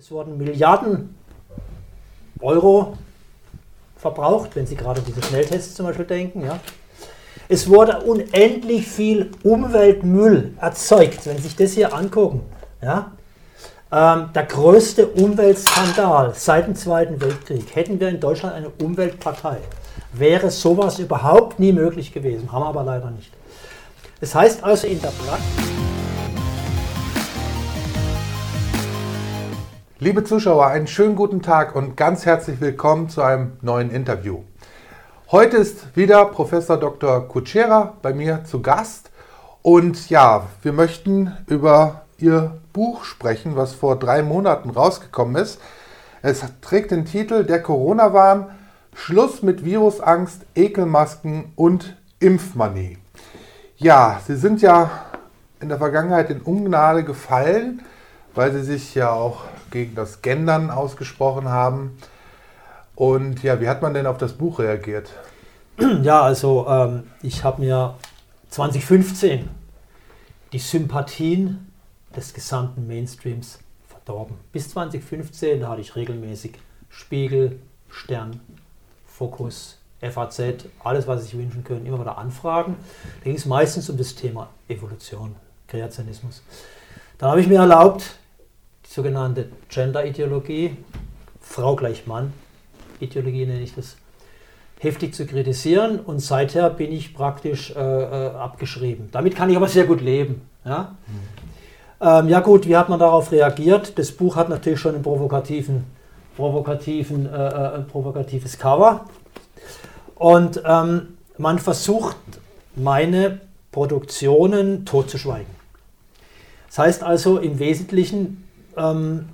Es wurden Milliarden Euro verbraucht, wenn Sie gerade an diese Schnelltests zum Beispiel denken. Ja. Es wurde unendlich viel Umweltmüll erzeugt, wenn Sie sich das hier angucken. Ja. Ähm, der größte Umweltskandal seit dem Zweiten Weltkrieg. Hätten wir in Deutschland eine Umweltpartei, wäre sowas überhaupt nie möglich gewesen. Haben wir aber leider nicht. Das heißt also in der Praxis. Liebe Zuschauer, einen schönen guten Tag und ganz herzlich willkommen zu einem neuen Interview. Heute ist wieder Professor Dr. Kutschera bei mir zu Gast und ja, wir möchten über Ihr Buch sprechen, was vor drei Monaten rausgekommen ist. Es trägt den Titel Der Corona-Wahn, Schluss mit Virusangst, Ekelmasken und Impfmanie. Ja, Sie sind ja in der Vergangenheit in Ungnade gefallen, weil Sie sich ja auch gegen das Gendern ausgesprochen haben. Und ja, wie hat man denn auf das Buch reagiert? Ja, also ähm, ich habe mir 2015 die Sympathien des gesamten Mainstreams verdorben. Bis 2015 hatte ich regelmäßig Spiegel, Stern, Fokus, FAZ, alles, was sich wünschen können, immer wieder Anfragen. Da ging es meistens um das Thema Evolution, Kreationismus. Dann habe ich mir erlaubt, sogenannte Gender-Ideologie, Frau gleich Mann, Ideologie nenne ich das, heftig zu kritisieren und seither bin ich praktisch äh, äh, abgeschrieben. Damit kann ich aber sehr gut leben. Ja? Mhm. Ähm, ja gut, wie hat man darauf reagiert? Das Buch hat natürlich schon ein provokativen, provokativen, äh, äh, ein provokatives Cover und ähm, man versucht, meine Produktionen totzuschweigen. Das heißt also im Wesentlichen ähm,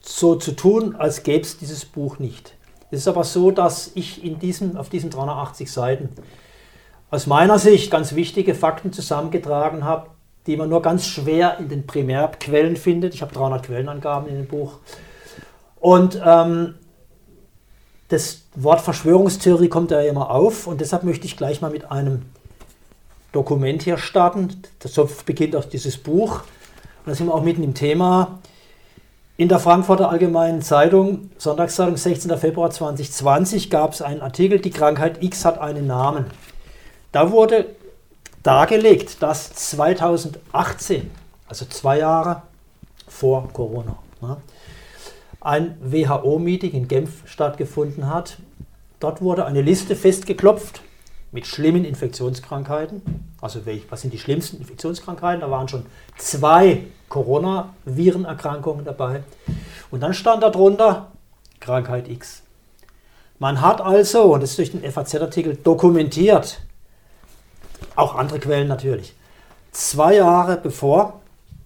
so zu tun, als gäbe es dieses Buch nicht. Es ist aber so, dass ich in diesem, auf diesen 380 Seiten aus meiner Sicht ganz wichtige Fakten zusammengetragen habe, die man nur ganz schwer in den Primärquellen findet. Ich habe 300 Quellenangaben in dem Buch. Und ähm, das Wort Verschwörungstheorie kommt ja immer auf und deshalb möchte ich gleich mal mit einem Dokument hier starten. Das beginnt auch dieses Buch. Da sind wir auch mitten im Thema. In der Frankfurter Allgemeinen Zeitung, Sonntagszeitung, 16. Februar 2020, gab es einen Artikel, die Krankheit X hat einen Namen. Da wurde dargelegt, dass 2018, also zwei Jahre vor Corona, ne, ein WHO-Meeting in Genf stattgefunden hat. Dort wurde eine Liste festgeklopft mit schlimmen Infektionskrankheiten. Also was sind die schlimmsten Infektionskrankheiten? Da waren schon zwei Coronavirenerkrankungen dabei. Und dann stand darunter Krankheit X. Man hat also, und das ist durch den FAZ-Artikel dokumentiert, auch andere Quellen natürlich, zwei Jahre bevor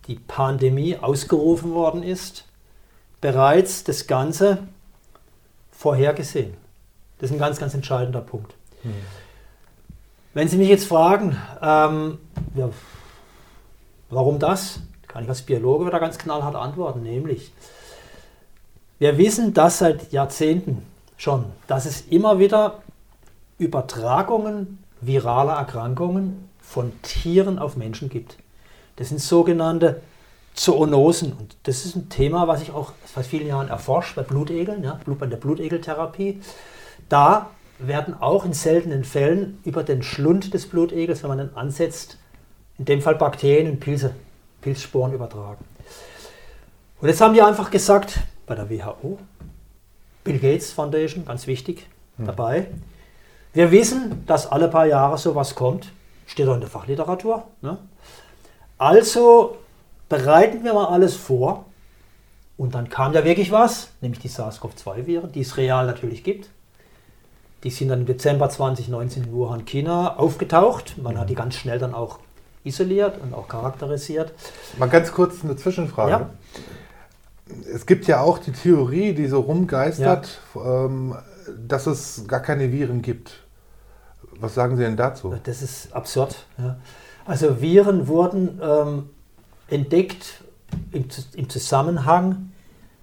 die Pandemie ausgerufen worden ist, bereits das Ganze vorhergesehen. Das ist ein ganz, ganz entscheidender Punkt. Hm. Wenn Sie mich jetzt fragen, ähm, ja, warum das, kann ich als Biologe wieder ganz knallhart antworten, nämlich wir wissen das seit Jahrzehnten schon, dass es immer wieder Übertragungen viraler Erkrankungen von Tieren auf Menschen gibt. Das sind sogenannte Zoonosen. Und das ist ein Thema, was ich auch seit vielen Jahren erforscht bei Blutegeln, ja, bei der Blutegeltherapie. Da werden auch in seltenen Fällen über den Schlund des Blutegels, wenn man den ansetzt, in dem Fall Bakterien und Pilze, Pilzsporen übertragen. Und jetzt haben die einfach gesagt, bei der WHO, Bill Gates Foundation, ganz wichtig, hm. dabei, wir wissen, dass alle paar Jahre sowas kommt, steht auch in der Fachliteratur. Ne? Also bereiten wir mal alles vor. Und dann kam ja wirklich was, nämlich die SARS-CoV-2-Viren, die es real natürlich gibt. Die sind dann im Dezember 2019 in Wuhan, China aufgetaucht. Man hat die ganz schnell dann auch isoliert und auch charakterisiert. Mal ganz kurz eine Zwischenfrage. Ja. Es gibt ja auch die Theorie, die so rumgeistert, ja. ähm, dass es gar keine Viren gibt. Was sagen Sie denn dazu? Das ist absurd. Ja. Also Viren wurden ähm, entdeckt im, im, Zusammenhang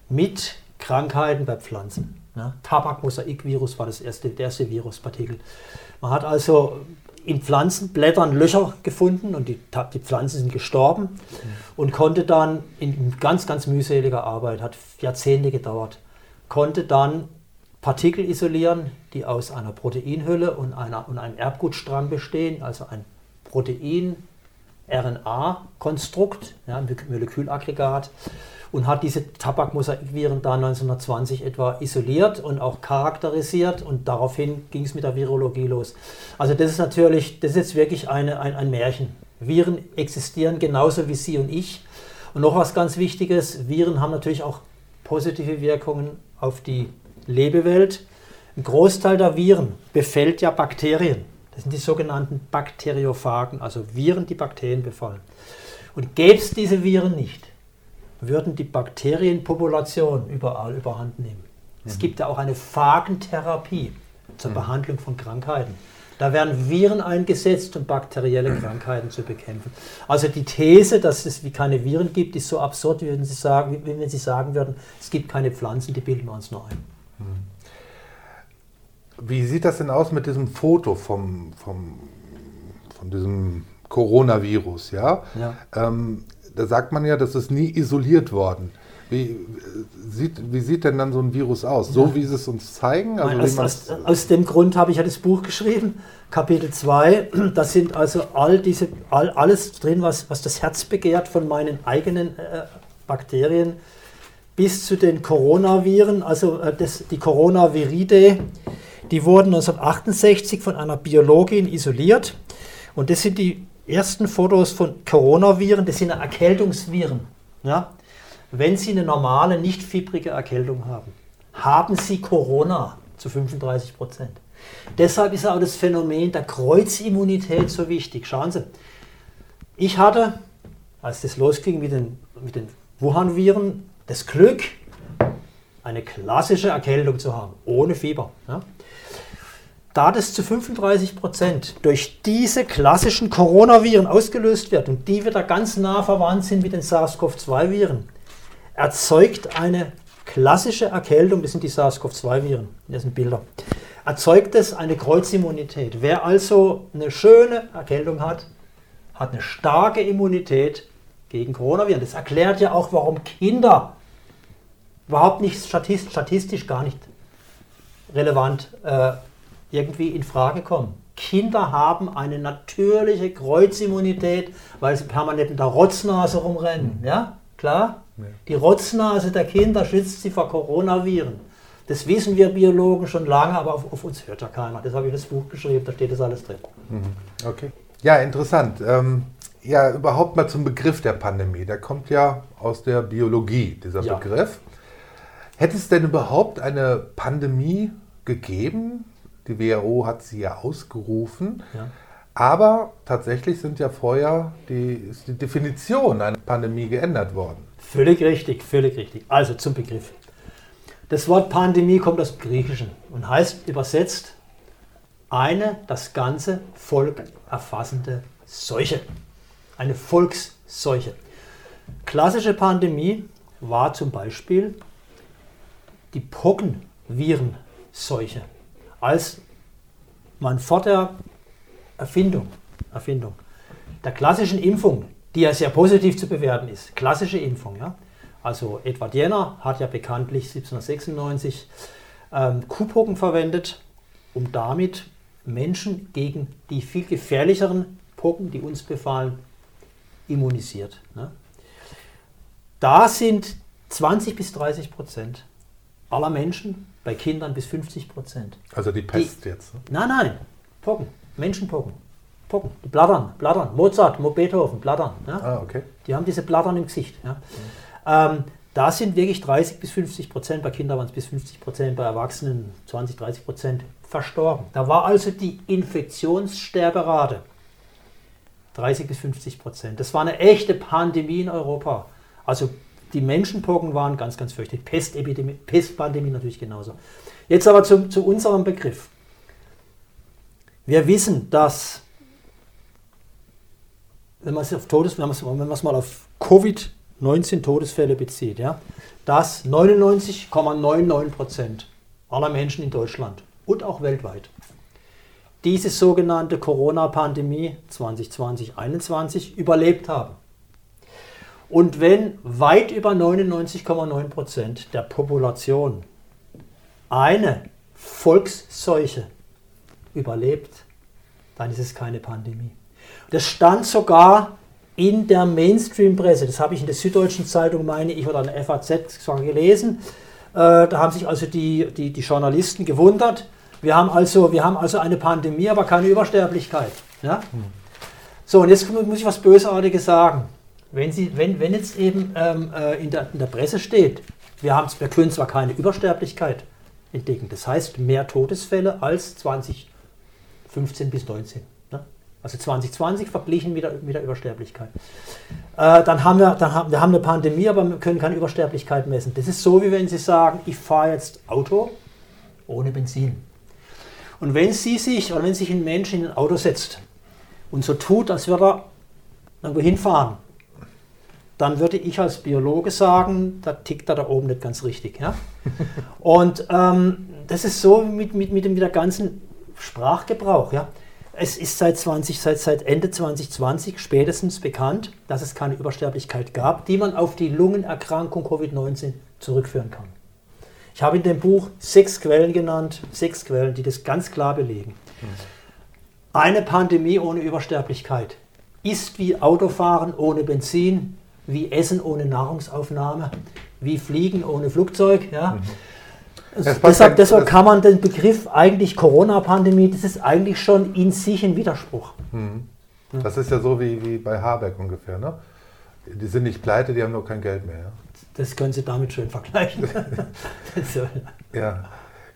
mit Krankheiten bei Pflanzen. Ja. Tabakmosaikvirus war das erste, der erste Viruspartikel. Man hat also in Pflanzenblättern Löcher gefunden und die, die Pflanzen sind gestorben mhm. und konnte dann in ganz, ganz mühseliger Arbeit, hat Jahrzehnte gedauert, konnte dann Partikel isolieren, die aus einer Proteinhülle und, einer, und einem Erbgutstrang bestehen, also ein Protein-RNA-Konstrukt, ja, Molekülaggregat und hat diese Tabakmosaikviren da 1920 etwa isoliert und auch charakterisiert und daraufhin ging es mit der Virologie los. Also das ist natürlich, das ist jetzt wirklich eine, ein, ein Märchen. Viren existieren genauso wie Sie und ich. Und noch was ganz Wichtiges, Viren haben natürlich auch positive Wirkungen auf die Lebewelt. Ein Großteil der Viren befällt ja Bakterien. Das sind die sogenannten Bakteriophagen, also Viren, die Bakterien befallen. Und gäbe es diese Viren nicht, würden die Bakterienpopulationen überall überhand nehmen. Mhm. Es gibt ja auch eine Phagentherapie zur mhm. Behandlung von Krankheiten. Da werden Viren eingesetzt, um bakterielle Krankheiten zu bekämpfen. Also die These, dass es wie keine Viren gibt, ist so absurd, wie wenn Sie sagen, wie wenn Sie sagen würden, es gibt keine Pflanzen, die bilden wir uns nur ein. Mhm. Wie sieht das denn aus mit diesem Foto vom, vom, von diesem Coronavirus? Ja? ja. Ähm, da sagt man ja, das ist nie isoliert worden. Wie sieht, wie sieht denn dann so ein Virus aus? So wie sie es uns zeigen? Also Nein, aus, aus, aus, dem Grund habe ich ja das Buch geschrieben, Kapitel 2. Da sind also all diese, all, alles drin, was, was das Herz begehrt von meinen eigenen äh, Bakterien bis zu den Coronaviren, also äh, das, die Coronaviridae, die wurden 1968 von einer Biologin isoliert. Und das sind die ersten Fotos von Coronaviren, das sind Erkältungsviren. Ja? Wenn Sie eine normale, nicht fiebrige Erkältung haben, haben Sie Corona zu 35 Prozent. Deshalb ist auch das Phänomen der Kreuzimmunität so wichtig. Schauen Sie, ich hatte, als das losging mit den, mit den Wuhan-Viren, das Glück, eine klassische Erkältung zu haben, ohne Fieber. Ja? Da das zu 35 Prozent durch diese klassischen Coronaviren ausgelöst wird und die wieder ganz nah verwandt sind mit den SARS-CoV-2-Viren, erzeugt eine klassische Erkältung, das sind die SARS-CoV-2-Viren, das sind Bilder, erzeugt es eine Kreuzimmunität. Wer also eine schöne Erkältung hat, hat eine starke Immunität gegen Coronaviren. Das erklärt ja auch, warum Kinder überhaupt nicht statistisch, statistisch gar nicht relevant äh, irgendwie in Frage kommen. Kinder haben eine natürliche Kreuzimmunität, weil sie permanent mit der Rotznase rumrennen. Mhm. Ja, klar? Ja. Die Rotznase der Kinder schützt sie vor Coronaviren. Das wissen wir Biologen schon lange, aber auf, auf uns hört ja keiner. Das habe ich das Buch geschrieben, da steht das alles drin. Mhm. Okay. Ja, interessant. Ähm, ja, überhaupt mal zum Begriff der Pandemie. Der kommt ja aus der Biologie, dieser ja. Begriff. Hätte es denn überhaupt eine Pandemie gegeben? Die WHO hat sie ja ausgerufen. Ja. Aber tatsächlich sind ja vorher die, ist die Definition einer Pandemie geändert worden. Völlig richtig, völlig richtig. Also zum Begriff. Das Wort Pandemie kommt aus dem Griechischen und heißt übersetzt eine das ganze Volk erfassende Seuche. Eine Volksseuche. Klassische Pandemie war zum Beispiel die Pockenvirenseuche als man vor der Erfindung, Erfindung der klassischen Impfung, die ja sehr positiv zu bewerten ist, klassische Impfung, ja, also Edward Jenner hat ja bekanntlich 1796 ähm, Kuhpocken verwendet, um damit Menschen gegen die viel gefährlicheren Pocken, die uns befallen, immunisiert. Ne? Da sind 20 bis 30 Prozent aller Menschen bei Kindern bis 50 Prozent. Also die Pest die, jetzt? Ne? Nein, nein, Pocken, Menschenpocken. Pocken, die Blattern, Blattern, Mozart, Beethoven, Blattern. Ja? Ah, okay. Die haben diese Blattern im Gesicht. Ja? Mhm. Ähm, da sind wirklich 30 bis 50 Prozent, bei Kindern waren es bis 50 Prozent, bei Erwachsenen 20, 30 Prozent verstorben. Da war also die Infektionssterberate 30 bis 50 Prozent. Das war eine echte Pandemie in Europa. Also die Menschenpocken waren ganz, ganz fürchterlich. Pestepidemie, Pestpandemie natürlich genauso. Jetzt aber zu, zu unserem Begriff. Wir wissen, dass, wenn man es auf Todes, wenn man es mal auf Covid-19 Todesfälle bezieht, ja, dass 99,99 Prozent aller Menschen in Deutschland und auch weltweit diese sogenannte Corona-Pandemie 2020-21 überlebt haben. Und wenn weit über 99,9 Prozent der Population eine Volksseuche überlebt, dann ist es keine Pandemie. Das stand sogar in der Mainstream-Presse, das habe ich in der Süddeutschen Zeitung, meine ich, oder in der FAZ gelesen. Äh, da haben sich also die, die, die Journalisten gewundert. Wir haben, also, wir haben also eine Pandemie, aber keine Übersterblichkeit. Ja? So, und jetzt muss ich was Bösartiges sagen. Wenn, Sie, wenn, wenn jetzt eben ähm, äh, in, der, in der Presse steht, wir, haben, wir können zwar keine Übersterblichkeit entdecken, das heißt mehr Todesfälle als 2015 bis 19. Ne? Also 2020 verglichen mit der, mit der Übersterblichkeit. Äh, dann haben wir, dann haben, wir haben eine Pandemie, aber wir können keine Übersterblichkeit messen. Das ist so, wie wenn Sie sagen, ich fahre jetzt Auto ohne Benzin. Und wenn Sie sich, oder wenn sich ein Mensch in ein Auto setzt und so tut, als würde er irgendwo hinfahren, dann würde ich als Biologe sagen, da tickt er da oben nicht ganz richtig. Ja? Und ähm, das ist so mit, mit, mit, dem, mit der ganzen Sprachgebrauch. Ja? Es ist seit, 20, seit, seit Ende 2020 spätestens bekannt, dass es keine Übersterblichkeit gab, die man auf die Lungenerkrankung Covid-19 zurückführen kann. Ich habe in dem Buch sechs Quellen genannt, sechs Quellen, die das ganz klar belegen. Eine Pandemie ohne Übersterblichkeit ist wie Autofahren ohne Benzin, wie Essen ohne Nahrungsaufnahme, wie Fliegen ohne Flugzeug. Ja. Mhm. Also deshalb, deshalb kann man den Begriff eigentlich Corona-Pandemie, das ist eigentlich schon in sich ein Widerspruch. Mhm. Das ist ja so wie, wie bei Habeck ungefähr. Ne? Die sind nicht pleite, die haben nur kein Geld mehr. Ja? Das können Sie damit schön vergleichen. Ja,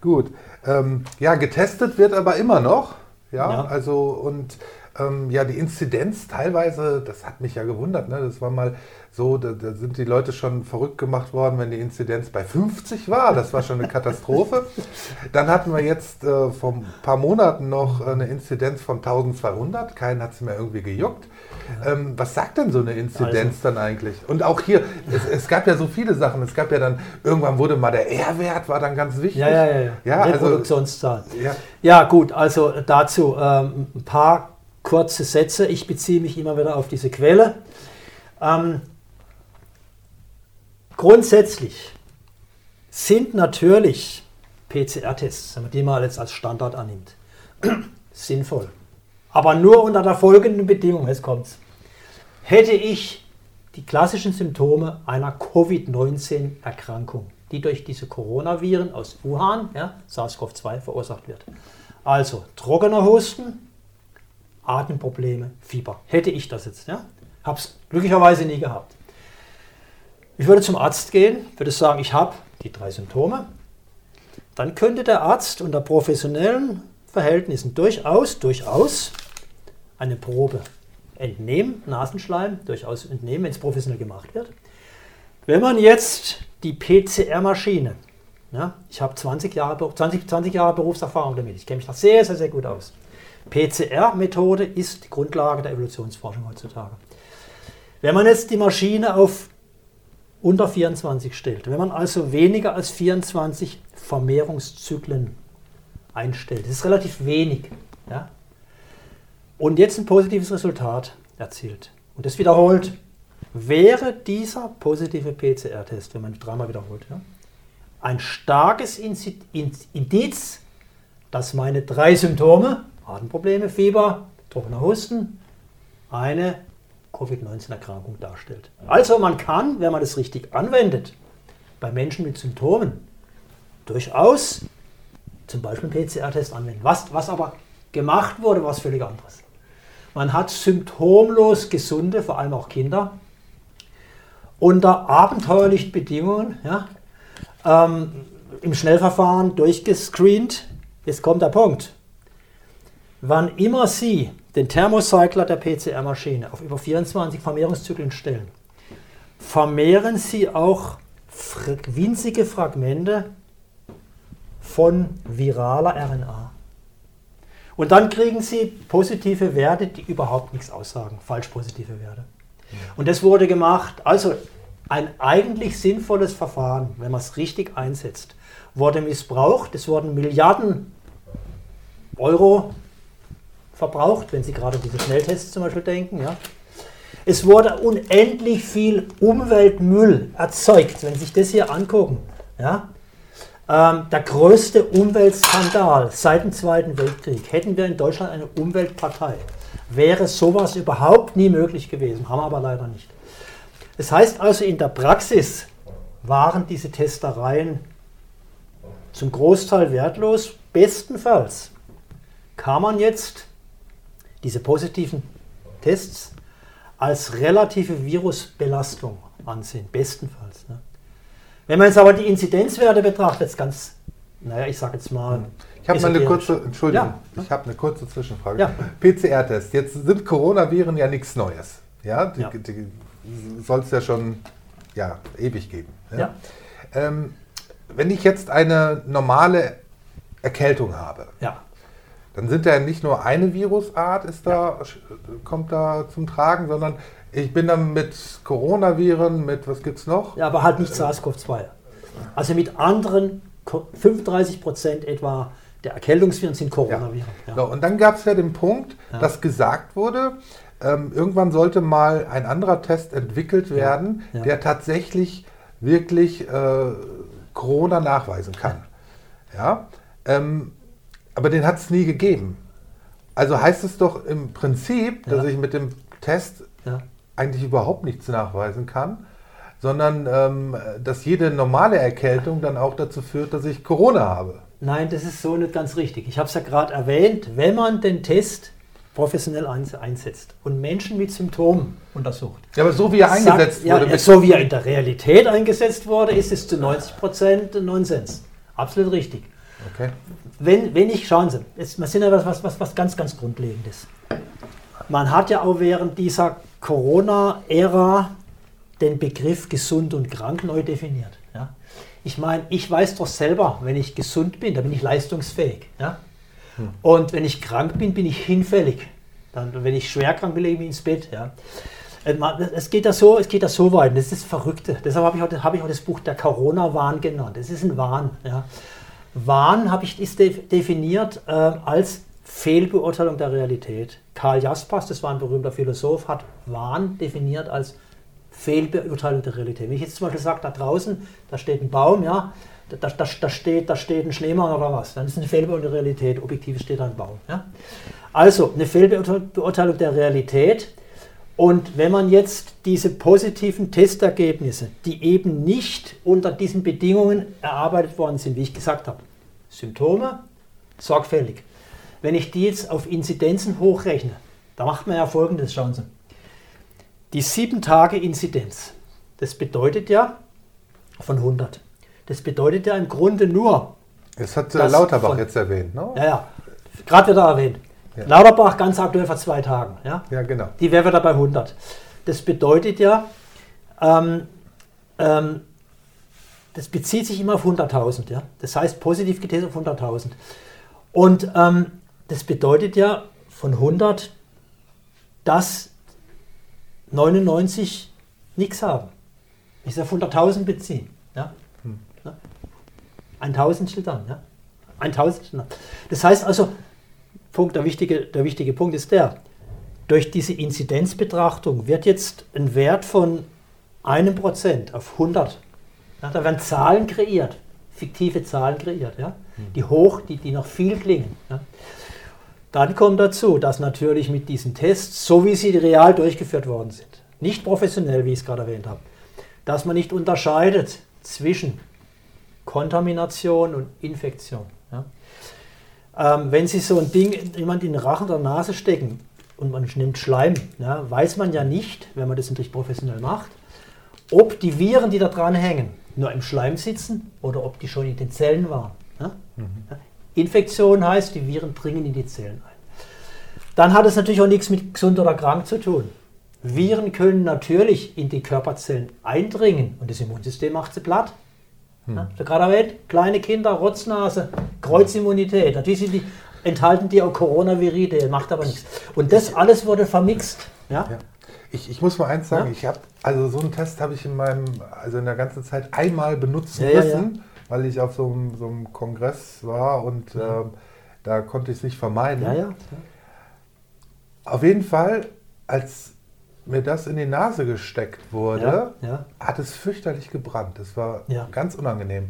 gut. Ähm, ja, getestet wird aber immer noch. Ja, ja. also und ähm, ja, die Inzidenz teilweise, das hat mich ja gewundert, ne? das war mal so, da, da, sind die Leute schon verrückt gemacht worden, wenn die Inzidenz bei 50 war. Das war schon eine Katastrophe. Dann hatten wir jetzt äh, vor ein paar Monaten noch eine Inzidenz von 1200. Keinen hat es mehr irgendwie gejuckt. Ähm, was sagt denn so eine Inzidenz also. dann eigentlich? Und auch hier, es, es, gab ja so viele Sachen. Es gab ja dann, irgendwann wurde mal der R-Wert, war dann ganz wichtig. Ja, ja, ja. ja Reproduktionszahl. Also, ja. ja, gut, also dazu ähm, ein paar kurze Sätze. Ich beziehe mich immer wieder auf diese Quelle. Ähm, grundsätzlich sind natürlich PCR-Tests, wenn man die mal jetzt als Standard annimmt, sinnvoll. Aber nur unter der folgenden Bedingung, jetzt kommt's. Hätte ich die klassischen Symptome einer Covid-19-Erkrankung, die durch diese Coronaviren aus Wuhan, ja, SARS-CoV-2, verursacht wird. Also trockener Husten, Atemprobleme, Fieber. Hätte ich das jetzt, ja? Habe es glücklicherweise nie gehabt. Ich würde zum Arzt gehen, würde sagen, ich habe die drei Symptome. Dann könnte der Arzt unter professionellen Verhältnissen durchaus, durchaus eine Probe entnehmen, Nasenschleim, durchaus entnehmen, wenn es professionell gemacht wird. Wenn man jetzt die PCR-Maschine, ja, ich habe 20 Jahre, 20, 20 Jahre Berufserfahrung damit, ich kenne mich da sehr, sehr, sehr gut aus. PCR-Methode ist die Grundlage der Evolutionsforschung heutzutage. Wenn man jetzt die Maschine auf unter 24 stellt, wenn man also weniger als 24 Vermehrungszyklen einstellt, das ist relativ wenig, ja, und jetzt ein positives Resultat erzielt und das wiederholt, wäre dieser positive PCR-Test, wenn man dreimal wiederholt, ja, ein starkes Indiz, dass meine drei Symptome Atemprobleme, Fieber, trockener Husten eine Covid-19-Erkrankung darstellt. Also man kann, wenn man es richtig anwendet, bei Menschen mit Symptomen durchaus zum Beispiel einen PCR-Test anwenden. Was, was aber gemacht wurde, was völlig anderes. Man hat symptomlos gesunde, vor allem auch Kinder, unter abenteuerlichen Bedingungen ja, ähm, im Schnellverfahren durchgescreent. Jetzt kommt der Punkt. Wann immer Sie den Thermocycler der PCR-Maschine auf über 24 Vermehrungszyklen stellen, vermehren Sie auch winzige Fragmente von viraler RNA. Und dann kriegen Sie positive Werte, die überhaupt nichts aussagen, falsch positive Werte. Und das wurde gemacht. Also ein eigentlich sinnvolles Verfahren, wenn man es richtig einsetzt, wurde missbraucht. Es wurden Milliarden Euro verbraucht, wenn Sie gerade an diese Schnelltests zum Beispiel denken. Ja. Es wurde unendlich viel Umweltmüll erzeugt, wenn Sie sich das hier angucken. Ja. Ähm, der größte Umweltskandal seit dem Zweiten Weltkrieg. Hätten wir in Deutschland eine Umweltpartei, wäre sowas überhaupt nie möglich gewesen, haben wir aber leider nicht. Das heißt also, in der Praxis waren diese Testereien zum Großteil wertlos. Bestenfalls kann man jetzt diese positiven Tests als relative Virusbelastung ansehen. Bestenfalls. Ne? Wenn man jetzt aber die Inzidenzwerte betrachtet, jetzt ganz, naja, ich sage jetzt mal. Ich habe mal eine kurze, Entschuldigung, ja. ich habe eine kurze Zwischenfrage. Ja. PCR-Test. Jetzt sind Coronaviren ja nichts Neues. Ja, die, ja. die soll es ja schon ja, ewig geben. Ja. Ähm, wenn ich jetzt eine normale Erkältung habe, ja. Dann sind ja nicht nur eine Virusart ist da, kommt da zum Tragen, sondern ich bin dann mit Coronaviren, mit was gibt es noch? Ja, aber halt nicht SARS-CoV-2. Also mit anderen 35 Prozent etwa der Erkältungsviren sind Coronaviren. Ja. Ja. und dann gab es ja den Punkt, ja. dass gesagt wurde, ähm, irgendwann sollte mal ein anderer Test entwickelt werden, der tatsächlich wirklich äh, Corona nachweisen kann. Ja, ähm, aber den hat es nie gegeben. Also heißt es doch im Prinzip, dass ich mit dem Test eigentlich überhaupt nichts nachweisen kann, sondern ähm, dass jede normale Erkältung dann auch dazu führt, dass ich Corona habe. Nein, das ist so nicht ganz richtig. Ich habe es ja gerade erwähnt, wenn man den Test professionell einsetzt und Menschen mit Symptomen untersucht. Ja, aber so wie er eingesetzt sagt, wurde. Ja, so wie er in der Realität eingesetzt wurde, ist es zu 90 Prozent Nonsens. Absolut richtig. Okay. Wenn, wenn ich, schauen Sie, jetzt, wir sind ja was, was, was ganz, ganz Grundlegendes. Man hat ja auch während dieser Corona-Ära den Begriff gesund und krank neu definiert. Ja? Ich meine, ich weiß doch selber, wenn ich gesund bin, dann bin ich leistungsfähig. Ja? Hm. Und wenn ich krank bin, bin ich hinfällig. Dann, wenn ich schwer krank bin, lege ich mich ins Bett. Ja? Äh, es geht da so, es geht da so weit. Das ist das Verrückte. Deshalb habe ich, heute, habe ich auch das Buch der Corona-Wahn genannt. Es ist ein Wahn. Ja? Wahn habe ich ist definiert äh, als Fehlbeurteilung der Realität. Karl Jaspers, das war ein berühmter Philosoph, hat Wahn definiert als Fehlbeurteilung der Realität. Wenn ich jetzt zum Beispiel sage, da draußen, da steht ein Baum, ja, da, da, da, steht, da steht ein Schneemann oder was, dann ist eine Fehlbeurteilung der Realität, objektiv steht da ein Baum. Ja. Also eine Fehlbeurteilung der Realität. Und wenn man jetzt diese positiven Testergebnisse, die eben nicht unter diesen Bedingungen erarbeitet worden sind, wie ich gesagt habe, Symptome, sorgfältig, wenn ich die jetzt auf Inzidenzen hochrechne, da macht man ja folgendes, schauen Sie. Die 7 Tage Inzidenz, das bedeutet ja von 100. Das bedeutet ja im Grunde nur. Das hat äh, Lauterbach von, jetzt erwähnt, ne? Ja, ja. Gerade wieder erwähnt. Ja. Lauterbach ganz aktuell vor zwei Tagen. Ja, ja genau. Die wäre wieder bei 100. Das bedeutet ja, ähm, ähm, das bezieht sich immer auf 100.000. Ja? Das heißt positiv getestet auf 100.000. Und ähm, das bedeutet ja von 100, dass 99 nichts haben. Ich auf 100.000 beziehen. Ja? Hm. Ein Tausendstel dann. Ja? Ein Tausendstel dann. Das heißt also, Punkt, der, wichtige, der wichtige Punkt ist der, durch diese Inzidenzbetrachtung wird jetzt ein Wert von einem Prozent auf 100. Ja, da werden Zahlen kreiert, fiktive Zahlen kreiert, ja, hm. die hoch, die, die noch viel klingen. Ja. Dann kommt dazu, dass natürlich mit diesen Tests, so wie sie real durchgeführt worden sind, nicht professionell, wie ich es gerade erwähnt habe, dass man nicht unterscheidet zwischen Kontamination und Infektion. Ja. Ähm, wenn Sie so ein Ding jemand in den Rachen oder Nase stecken und man nimmt Schleim, ja, weiß man ja nicht, wenn man das natürlich professionell macht, ob die Viren, die da dran hängen, nur im Schleim sitzen oder ob die schon in den Zellen waren. Ja. Mhm. Infektion heißt, die Viren dringen in die Zellen ein. Dann hat es natürlich auch nichts mit gesund oder krank zu tun. Viren können natürlich in die Körperzellen eindringen und das Immunsystem macht sie platt. Hm. Ja, gerade erwähnt, kleine Kinder, Rotznase, Kreuzimmunität. Natürlich sind die, enthalten die auch Coronaviride, macht aber nichts. Und das alles wurde vermixt. Ja? ja. Ich, ich, muss mal eins sagen, ja? ich habe, also so einen Test habe ich in meinem, also in der ganzen Zeit einmal benutzen müssen weil ich auf so einem, so einem Kongress war und äh, da konnte ich es nicht vermeiden. Auf jeden Fall, als mir das in die Nase gesteckt wurde, Ja, ja. hat es fürchterlich gebrannt. Das war Ja. ganz unangenehm.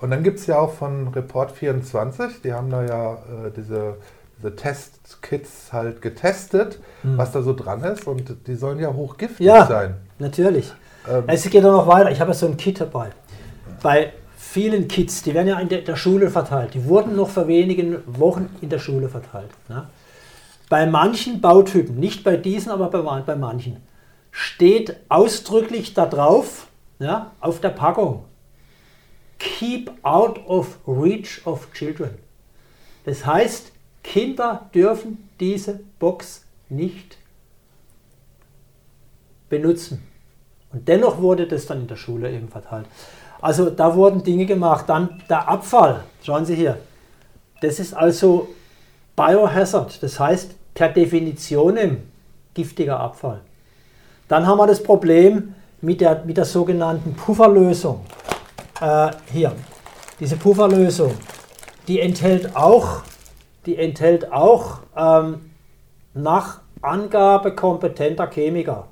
Und dann gibt es ja auch von Report 24, die haben da ja äh, diese, diese Testkits halt getestet, was da so dran ist. Und die sollen ja hochgiftig Hm. Ja. sein. Natürlich. Ähm, Es geht auch noch weiter. Ich habe ja so ein Kit dabei. Bei vielen Kits, die werden ja in der, Schule verteilt. Die wurden noch vor wenigen Wochen in der Schule verteilt. Ja. Bei manchen Bautypen, nicht bei diesen, aber bei, bei manchen, steht ausdrücklich da drauf, ja, auf der Packung, Keep out of reach of children. Das heißt, Kinder dürfen diese Box nicht benutzen. Und dennoch wurde das dann in der Schule eben verteilt. Also da wurden Dinge gemacht. Dann der Abfall. Schauen Sie hier. Das ist also Biohazard. Das heißt per Definition giftiger Abfall. Dann haben wir das Problem mit der, mit der sogenannten Pufferlösung. Äh, hier, diese Pufferlösung, die enthält auch, die enthält auch ähm, nach Angabe kompetenter Chemiker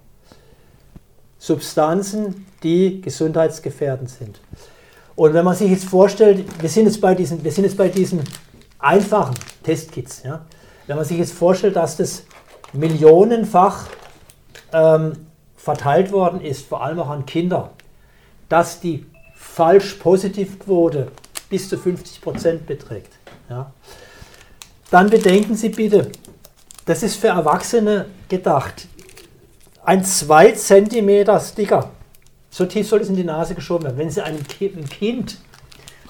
Substanzen, die gesundheitsgefährdend sind. Und wenn man sich jetzt vorstellt, wir sind jetzt bei diesen, wir sind jetzt bei diesen einfachen Testkits, ja? Wenn man sich jetzt vorstellt, dass das millionenfach ähm, verteilt worden ist, vor allem auch an Kinder, dass die Falsch-Positiv-Quote bis zu 50 Prozent beträgt. Ja? Dann bedenken Sie bitte, das ist für Erwachsene gedacht. Ein 2 cm Sticker, so tief soll es in die Nase geschoben werden. Wenn Sie einem Ki- einem Kind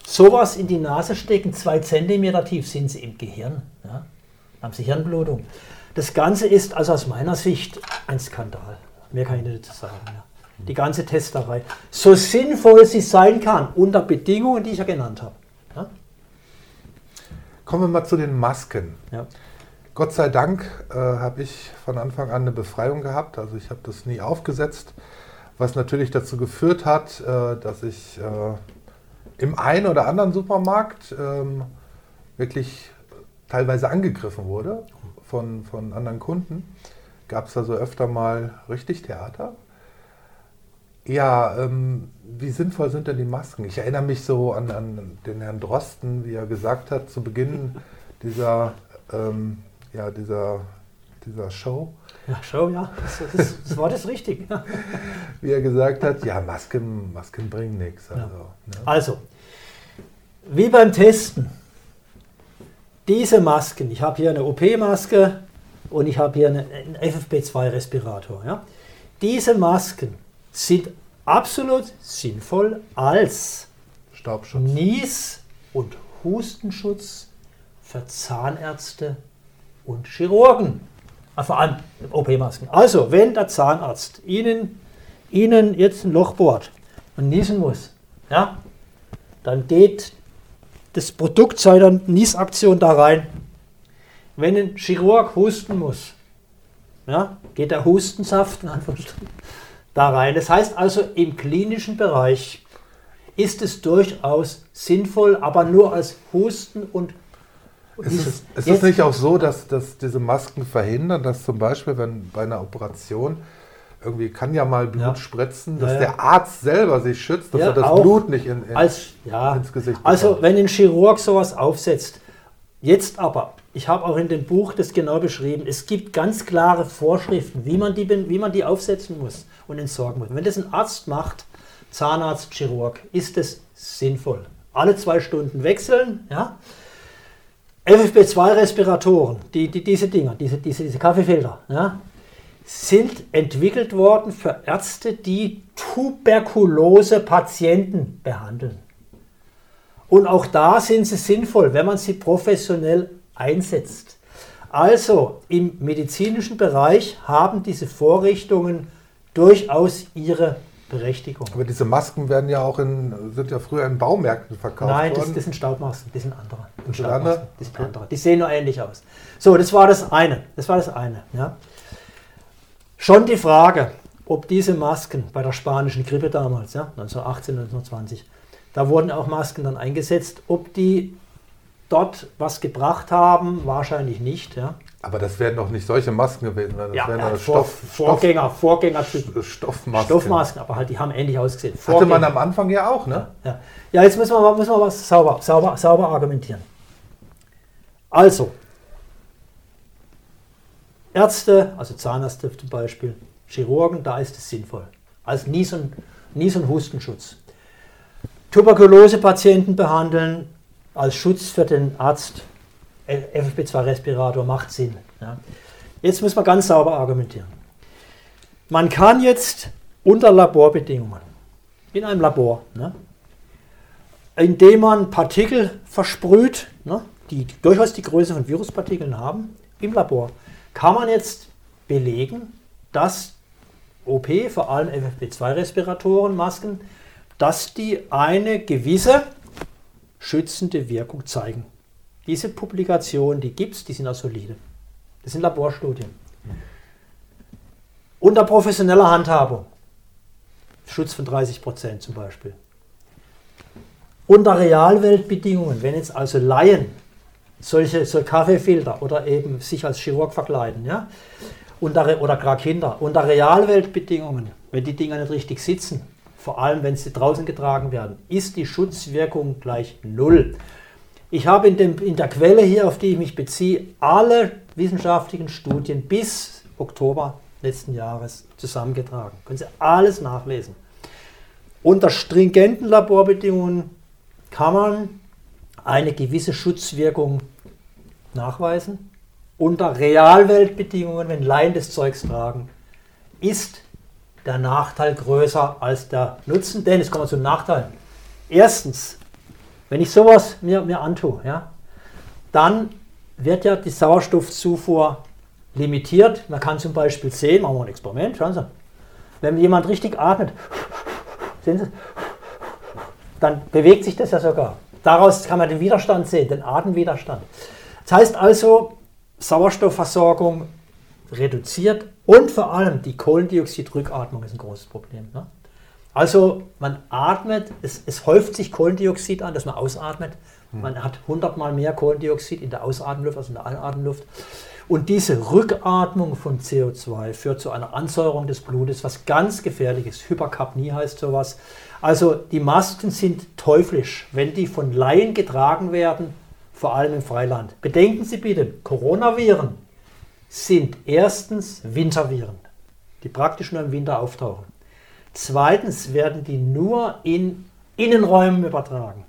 sowas in die Nase stecken, 2 cm tief, sind Sie im Gehirn. Ja? Haben Sie Hirnblutung. Das Ganze ist also aus meiner Sicht ein Skandal. Mehr kann ich nicht dazu sagen. Ja. Die ganze Testerei. So sinnvoll sie sein kann, unter Bedingungen, die ich ja genannt habe. Ja? Kommen wir mal zu den Masken. Ja. Gott sei Dank äh, habe ich von Anfang an eine Befreiung gehabt. Also ich habe das nie aufgesetzt, was natürlich dazu geführt hat, äh, dass ich äh, im einen oder anderen Supermarkt ähm, wirklich teilweise angegriffen wurde von, von anderen Kunden. Gab es also öfter mal richtig Theater. Ja, ähm, wie sinnvoll sind denn die Masken? Ich erinnere mich so an, an den Herrn Drosten, wie er gesagt hat zu Beginn dieser, ähm, ja, dieser, dieser Show, Ja, schau, ja, das, das, das war das richtig. Ja. wie er gesagt hat, ja, Masken, Masken bringen nichts. Also, ne? Also, wie beim Testen, diese Masken, ich habe hier eine OP-Maske und ich habe hier eine- einen FFP2-Respirator. Ja? Diese Masken sind absolut sinnvoll als Staubschutz. Nies- und Hustenschutz für Zahnärzte und Chirurgen. Ah, Vor allem OP-Masken. Also, wenn der Zahnarzt Ihnen, Ihnen jetzt ein Loch bohrt und niesen muss, ja, dann geht das Produkt seiner Niesaktion da rein. Wenn ein Chirurg husten muss, ja, geht der Hustensaft in Anführungsstrichen, da rein. Das heißt also, im klinischen Bereich ist es durchaus sinnvoll, aber nur als Husten und Ist es, ist es nicht auch so, dass, dass diese Masken verhindern, dass zum Beispiel, wenn bei einer Operation irgendwie kann ja mal Blut Ja. spritzen, dass Ja, der Arzt selber sich schützt, dass er das Blut nicht in, in als ins Gesicht also bekommt. wenn ein Chirurg sowas aufsetzt, jetzt aber, ich habe auch in dem Buch das genau beschrieben, es gibt ganz klare Vorschriften, wie man die, wie man die aufsetzen muss und entsorgen muss. Wenn das ein Arzt macht, Zahnarzt, Chirurg, ist es sinnvoll. Alle zwei Stunden wechseln, ja. FFP2-Respiratoren, die, die, diese Dinger, diese, diese, diese Kaffeefilter, ja, sind entwickelt worden für Ärzte, die Tuberkulose-Patienten behandeln. Und auch da sind sie sinnvoll, wenn man sie professionell einsetzt. Also im medizinischen Bereich haben diese Vorrichtungen durchaus ihre Berechtigung. Aber diese Masken werden ja auch in, sind ja früher in Baumärkten verkauft Nein, das, worden. das sind Staubmasken, die sind andere. Die sind andere? Die sind andere. Die sehen nur ähnlich aus. So, das war das eine. Das war das eine. Ja. Schon die Frage, ob diese Masken bei der spanischen Grippe damals, ja, 1918, 1920, da wurden auch Masken dann eingesetzt, ob die dort was gebracht haben, wahrscheinlich nicht. Ja. Aber das werden doch nicht solche Masken gewesen. Das Ja, wären ja, doch Vor, Vorgänger, Vorgänger Stoff, Stoffmasken. Stoffmasken, aber halt, die haben ähnlich ausgesehen. Hatte man Vorgänger. am Anfang ja auch, ne? Ja, ja jetzt müssen wir, müssen wir was sauber, sauber, sauber argumentieren. Also, Ärzte, also Zahnärzte zum Beispiel, Chirurgen, da ist es sinnvoll. Als Nies- und, Nies und Hustenschutz. Tuberkulose-Patienten behandeln als Schutz für den Arzt, FFP2-Respirator macht Sinn. Ja. Jetzt müssen wir ganz sauber argumentieren. Man kann jetzt unter Laborbedingungen, in einem Labor, ne, indem man Partikel versprüht, ne, die durchaus die Größe von Viruspartikeln haben, im Labor, kann man jetzt belegen, dass OP, vor allem FFP2-Respiratoren, Masken, dass die eine gewisse schützende Wirkung zeigen. Diese Publikationen, die gibt es, die sind auch solide. Das sind Laborstudien. Unter professioneller Handhabung, Schutz von 30 Prozent zum Beispiel. Unter Realweltbedingungen, wenn jetzt also Laien solche, so Kaffeefilter oder eben sich als Chirurg verkleiden, ja, unter, oder gar Kinder, unter Realweltbedingungen, wenn die Dinger nicht richtig sitzen, vor allem wenn sie draußen getragen werden, ist die Schutzwirkung gleich null. Ich habe in, dem, in der Quelle hier, auf die ich mich beziehe, alle wissenschaftlichen Studien bis Oktober letzten Jahres zusammengetragen. Können Sie alles nachlesen. Unter stringenten Laborbedingungen kann man eine gewisse Schutzwirkung nachweisen. Unter Realweltbedingungen, wenn Laien des Zeugs tragen, ist der Nachteil größer als der Nutzen. Denn es kommt zu Nachteilen. Erstens, wenn ich sowas mir, mir antue, ja, dann wird ja die Sauerstoffzufuhr limitiert. Man kann zum Beispiel sehen, machen wir ein Experiment, schauen Sie, wenn jemand richtig atmet, sehen Sie, dann bewegt sich das ja sogar. Daraus kann man den Widerstand sehen, den Atemwiderstand. Das heißt also, Sauerstoffversorgung reduziert und vor allem die Kohlendioxidrückatmung ist ein großes Problem. Ne? Also man atmet, es, es häuft sich Kohlendioxid an, dass man ausatmet. Man hat 100 mal mehr Kohlendioxid in der Ausatemluft als in der Einatemluft. Und diese Rückatmung von CO2 führt zu einer Ansäuerung des Blutes, was ganz gefährlich ist. Hyperkapnie heißt sowas. Also die Masken sind teuflisch, wenn die von Laien getragen werden, vor allem im Freiland. Bedenken Sie bitte, Coronaviren sind erstens Winterviren, die praktisch nur im Winter auftauchen. Zweitens werden die nur in Innenräumen übertragen.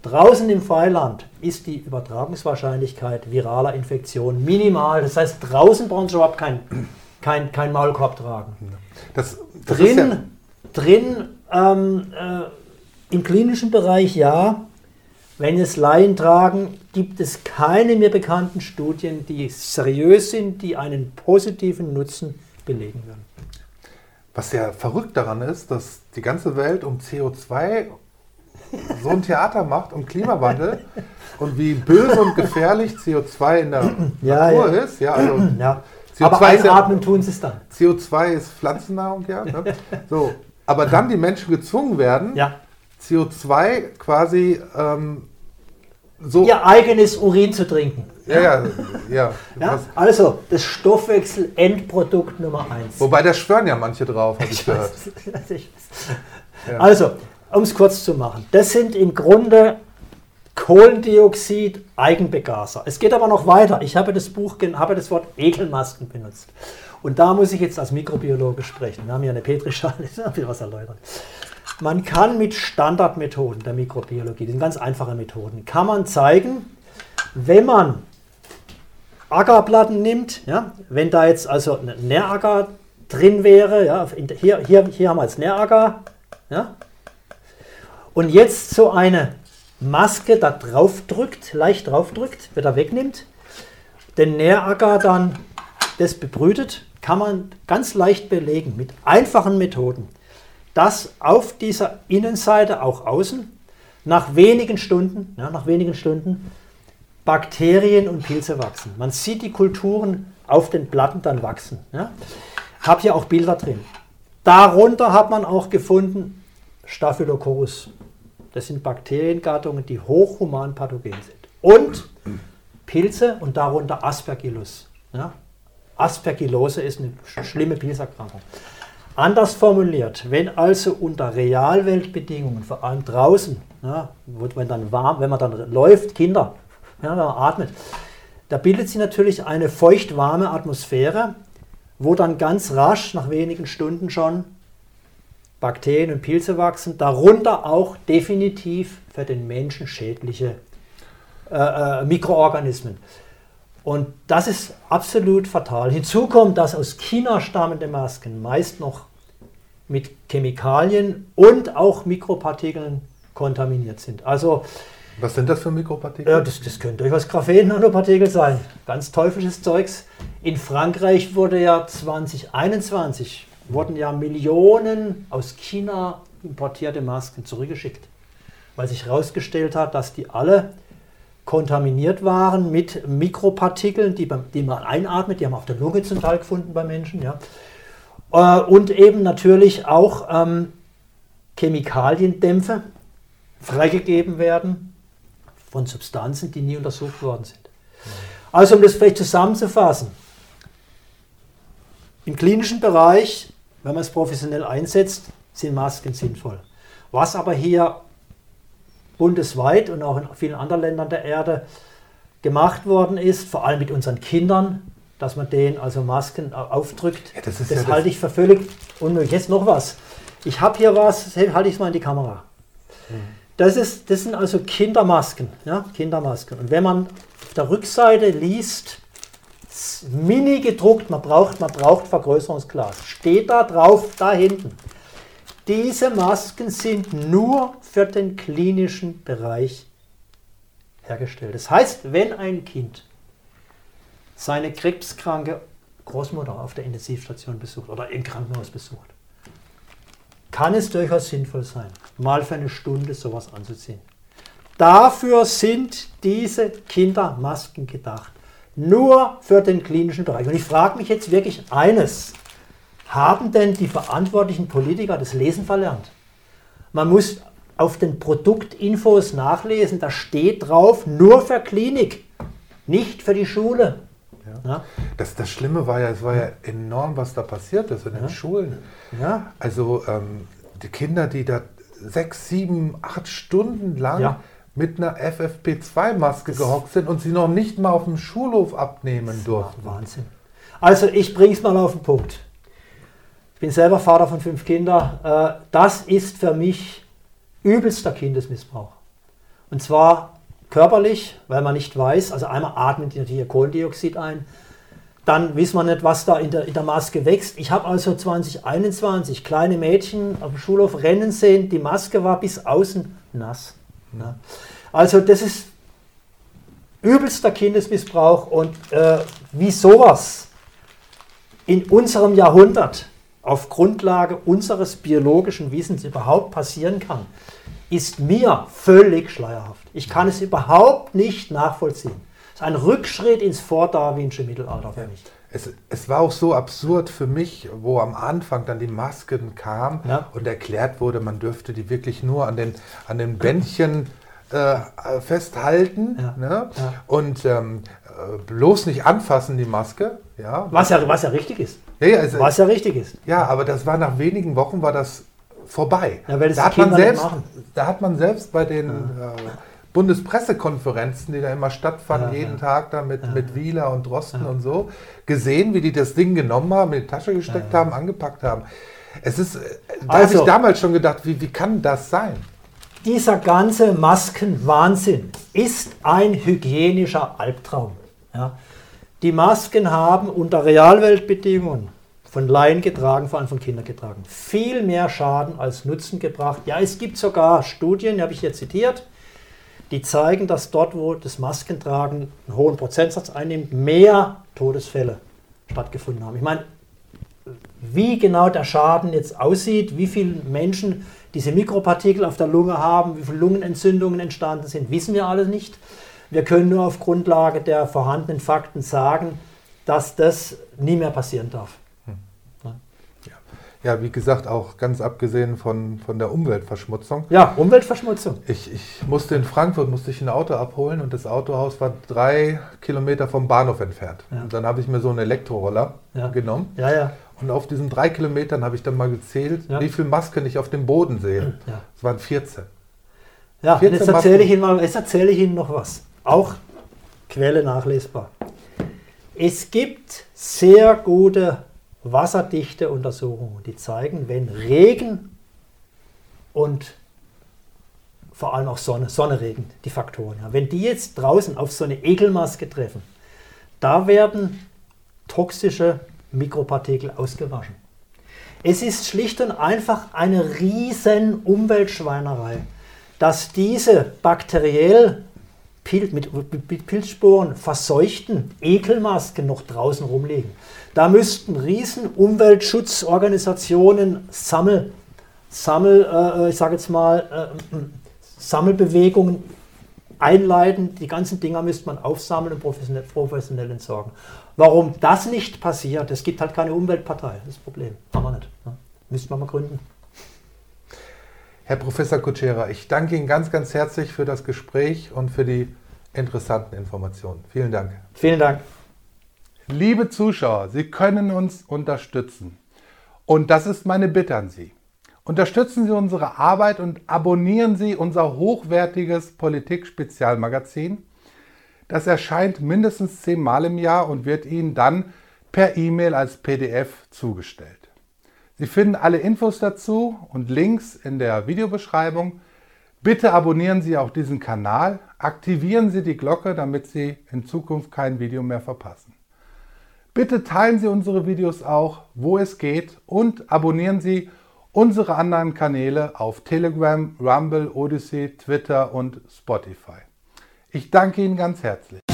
Draußen im Freiland ist die Übertragungswahrscheinlichkeit viraler Infektionen minimal. Das heißt, draußen brauchen Sie überhaupt kein, kein, kein Maulkorb tragen. Das, das ist ja, Drin, drin ähm, äh, im klinischen Bereich ja. Wenn es Laien tragen, gibt es keine mir bekannten Studien, die seriös sind, die einen positiven Nutzen belegen würden. was ja verrückt daran ist, dass die ganze Welt um CO2 so ein Theater macht, um Klimawandel und wie böse und gefährlich CO2 in der Ja, Natur ja. ist. Ja, also Ja. CO2 Aber ist ja- einatmen tun sie es dann. CO2 ist Pflanzennahrung, ja. Ne? So, aber dann die Menschen gezwungen werden, Ja. CO2 quasi ähm, so. Ihr eigenes Urin zu trinken. ja, ja, ja. Ja? Also, das Stoffwechsel-Endprodukt Nummer eins. wobei da schwören ja manche drauf, habe ich gehört. Ich- Ja. Also, um es kurz zu machen, das sind im Grunde Kohlendioxid Eigenbegaser. Es geht aber noch weiter. Ich habe das Buch, habe das Wort Ekelmasken benutzt. Und da muss ich jetzt als Mikrobiologe sprechen. Wir haben hier eine Petrischale, ich will was erläutern. Man kann mit Standardmethoden der Mikrobiologie, das sind ganz einfache Methoden, kann man zeigen, wenn man Ackerplatten nimmt, ja, wenn da jetzt also ein Nähracker drin wäre, ja, hier, hier, hier haben wir jetzt Nähracker, ja, und jetzt so eine Maske da drauf drückt, leicht drauf drückt, wieder wegnimmt, den Nähracker dann das bebrütet, kann man ganz leicht belegen mit einfachen Methoden, dass auf dieser Innenseite, auch außen, nach wenigen Stunden, ja, nach wenigen Stunden Bakterien und Pilze wachsen. Man sieht die Kulturen auf den Platten dann wachsen. Ja. Hab hier auch Bilder drin. Darunter hat man auch gefunden Staphylococcus. Das sind Bakteriengattungen, die hochhuman pathogen sind. Und Pilze und darunter Aspergillus. Ja? Aspergillose ist eine schlimme Pilzerkrankung. Anders formuliert, wenn also unter Realweltbedingungen, vor allem draußen, ja, wenn, dann warm, wenn man dann läuft, Kinder, ja, wenn man atmet, da bildet sich natürlich eine feucht-warme Atmosphäre, wo dann ganz rasch, nach wenigen Stunden schon, Bakterien und Pilze wachsen, darunter auch definitiv für den Menschen schädliche äh, äh, Mikroorganismen. Und das ist absolut fatal. Hinzu kommt, dass aus China stammende Masken meist noch mit Chemikalien und auch Mikropartikeln kontaminiert sind. Also was sind das für Mikropartikel? Ja, das, das können durchaus Graphen-Nanopartikel sein. Ganz teuflisches Zeugs. In Frankreich wurde ja 2021 wurden ja Millionen aus China importierte Masken zurückgeschickt, weil sich herausgestellt hat, dass die alle kontaminiert waren mit Mikropartikeln, die, die man einatmet, die haben auf der Lunge zum Teil gefunden bei Menschen. Ja. Äh, und eben natürlich auch ähm, Chemikaliendämpfe freigegeben werden von Substanzen, die nie untersucht worden sind. Also um das vielleicht zusammenzufassen, im klinischen Bereich, wenn man es professionell einsetzt, sind Masken sinnvoll. Was aber hier bundesweit und auch in vielen anderen Ländern der Erde gemacht worden ist, vor allem mit unseren Kindern, dass man denen also Masken aufdrückt. Ja, das, das ja halte ich für völlig unmöglich. Jetzt noch was. Ich habe hier was, halte ich es mal in die Kamera. Das, ist, das sind also Kindermasken. Ja, Kindermasken. Und wenn man auf der Rückseite liest, mini gedruckt, man braucht, man braucht Vergrößerungsglas, steht da drauf, da hinten. Diese Masken sind nur für den klinischen Bereich hergestellt. Das heißt, wenn ein Kind seine krebskranke Großmutter auf der Intensivstation besucht oder im Krankenhaus besucht, kann es durchaus sinnvoll sein, mal für eine Stunde sowas anzuziehen. Dafür sind diese Kindermasken gedacht. Nur für den klinischen Bereich. Und ich frage mich jetzt wirklich eines. Haben denn die verantwortlichen Politiker das Lesen verlernt? Man muss auf den Produktinfos nachlesen, da steht drauf, nur für Klinik, nicht für die Schule. Ja. ja. Das, das Schlimme war ja, es war ja enorm, was da passiert ist in den Schulen. Ja. Also ähm, die Kinder, die da sechs, sieben, acht Stunden lang ja. mit einer FFP2-Maske gehockt sind und sie noch nicht mal auf dem Schulhof abnehmen durften. Wahnsinn. Also ich bringe es mal auf den Punkt. Ich bin selber Vater von fünf Kindern. Äh, das ist für mich übelster Kindesmissbrauch. Und zwar körperlich, weil man nicht weiß, also einmal atmet natürlich Kohlendioxid ein, dann wissen wir nicht, was da in der, in der Maske wächst. Ich habe also 2021 kleine Mädchen auf dem Schulhof rennen sehen, die Maske war bis außen nass. Ja. Also das ist übelster Kindesmissbrauch und äh, wie sowas in unserem Jahrhundert auf Grundlage unseres biologischen Wissens überhaupt passieren kann, ist mir völlig schleierhaft. Ich kann es überhaupt nicht nachvollziehen. Es ist ein Rückschritt ins vordarwinsche Mittelalter für mich. Es, es, war auch so absurd für mich, wo am Anfang dann die Masken kamen ja. und erklärt wurde, man dürfte die wirklich nur an den, an den Bändchen äh, festhalten ja. Ne? Ja. und ähm, äh, bloß nicht anfassen die Maske. Ja. Was, ja, was ja richtig ist. Ja, also, was ja richtig ist. Ja, aber das war nach wenigen Wochen war das vorbei. Ja, da, hat man selbst, da hat man selbst bei den ja. äh, Bundespressekonferenzen, die da immer stattfanden, ja, jeden Tag da mit, mit Wieler und Drosten und so, gesehen, wie die das Ding genommen haben, in die Tasche gesteckt haben, angepackt haben. Es ist, äh, da also, habe ich damals schon gedacht, wie, wie kann das sein? Dieser ganze Maskenwahnsinn ist ein hygienischer Albtraum. Ja. Die Masken haben unter Realweltbedingungen von Laien getragen, vor allem von Kindern getragen, viel mehr Schaden als Nutzen gebracht. Ja, es gibt sogar Studien, die habe ich hier zitiert, die zeigen, dass dort, wo das Maskentragen einen hohen Prozentsatz einnimmt, mehr Todesfälle stattgefunden haben. Ich meine, wie genau der Schaden jetzt aussieht, wie viele Menschen diese Mikropartikel auf der Lunge haben, wie viele Lungenentzündungen entstanden sind, wissen wir alles nicht. Wir können nur auf Grundlage der vorhandenen Fakten sagen, dass das nie mehr passieren darf. Hm. Ja. Wie gesagt, auch ganz abgesehen von, von der Umweltverschmutzung. Ja, Umweltverschmutzung. Ich, ich musste in Frankfurt musste ich ein Auto abholen und das Autohaus war drei Kilometer vom Bahnhof entfernt. Ja. Und dann habe ich mir so einen Elektroroller Ja. genommen. Ja, ja. Und auf diesen drei Kilometern habe ich dann mal gezählt, Ja. wie viele Masken ich auf dem Boden sehe. Es waren 14. Ja, und 14 jetzt erzähle Masken. ich Ihnen mal, jetzt erzähle ich Ihnen noch was. Auch Quelle nachlesbar. Es gibt sehr gute wasserdichte Untersuchungen, die zeigen, wenn Regen und vor allem auch Sonne, Sonneregen, die Faktoren, ja, wenn die jetzt draußen auf so eine Ekelmaske treffen, da werden toxische Mikropartikel ausgewaschen. Es ist schlicht und einfach eine riesen Umweltschweinerei, dass diese bakteriell Pil mit, mit Pilzsporen verseuchten Ekelmasken noch draußen rumliegen. Da müssten riesen Umweltschutzorganisationen Sammel, Sammel äh, ich sage jetzt mal, äh, Sammelbewegungen einleiten. Die ganzen Dinger müsste man aufsammeln und professionell, professionell entsorgen. Warum das nicht passiert, es gibt halt keine Umweltpartei, das Problem. Haben wir nicht. Ne? Müssten wir mal gründen. Herr Professor Kutschera, ich danke Ihnen ganz, ganz herzlich für das Gespräch und für die interessanten Informationen. Vielen Dank. Vielen Dank. Liebe Zuschauer, Sie können uns unterstützen. Und das ist meine Bitte an Sie. Unterstützen Sie unsere Arbeit und abonnieren Sie unser hochwertiges Politik-Spezialmagazin. Das erscheint mindestens zehnmal im Jahr und wird Ihnen dann per E-Mail als PDF zugestellt. Sie finden alle Infos dazu und Links in der Videobeschreibung. Bitte abonnieren Sie auch diesen Kanal, aktivieren Sie die Glocke, damit Sie in Zukunft kein Video mehr verpassen. Bitte teilen Sie unsere Videos auch, wo es geht und abonnieren Sie unsere anderen Kanäle auf Telegram, Rumble, Odyssey, Twitter und Spotify. Ich danke Ihnen ganz herzlich.